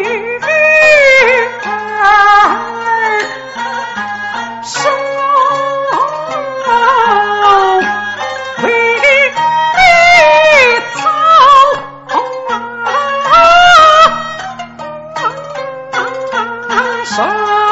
女儿守绿草场。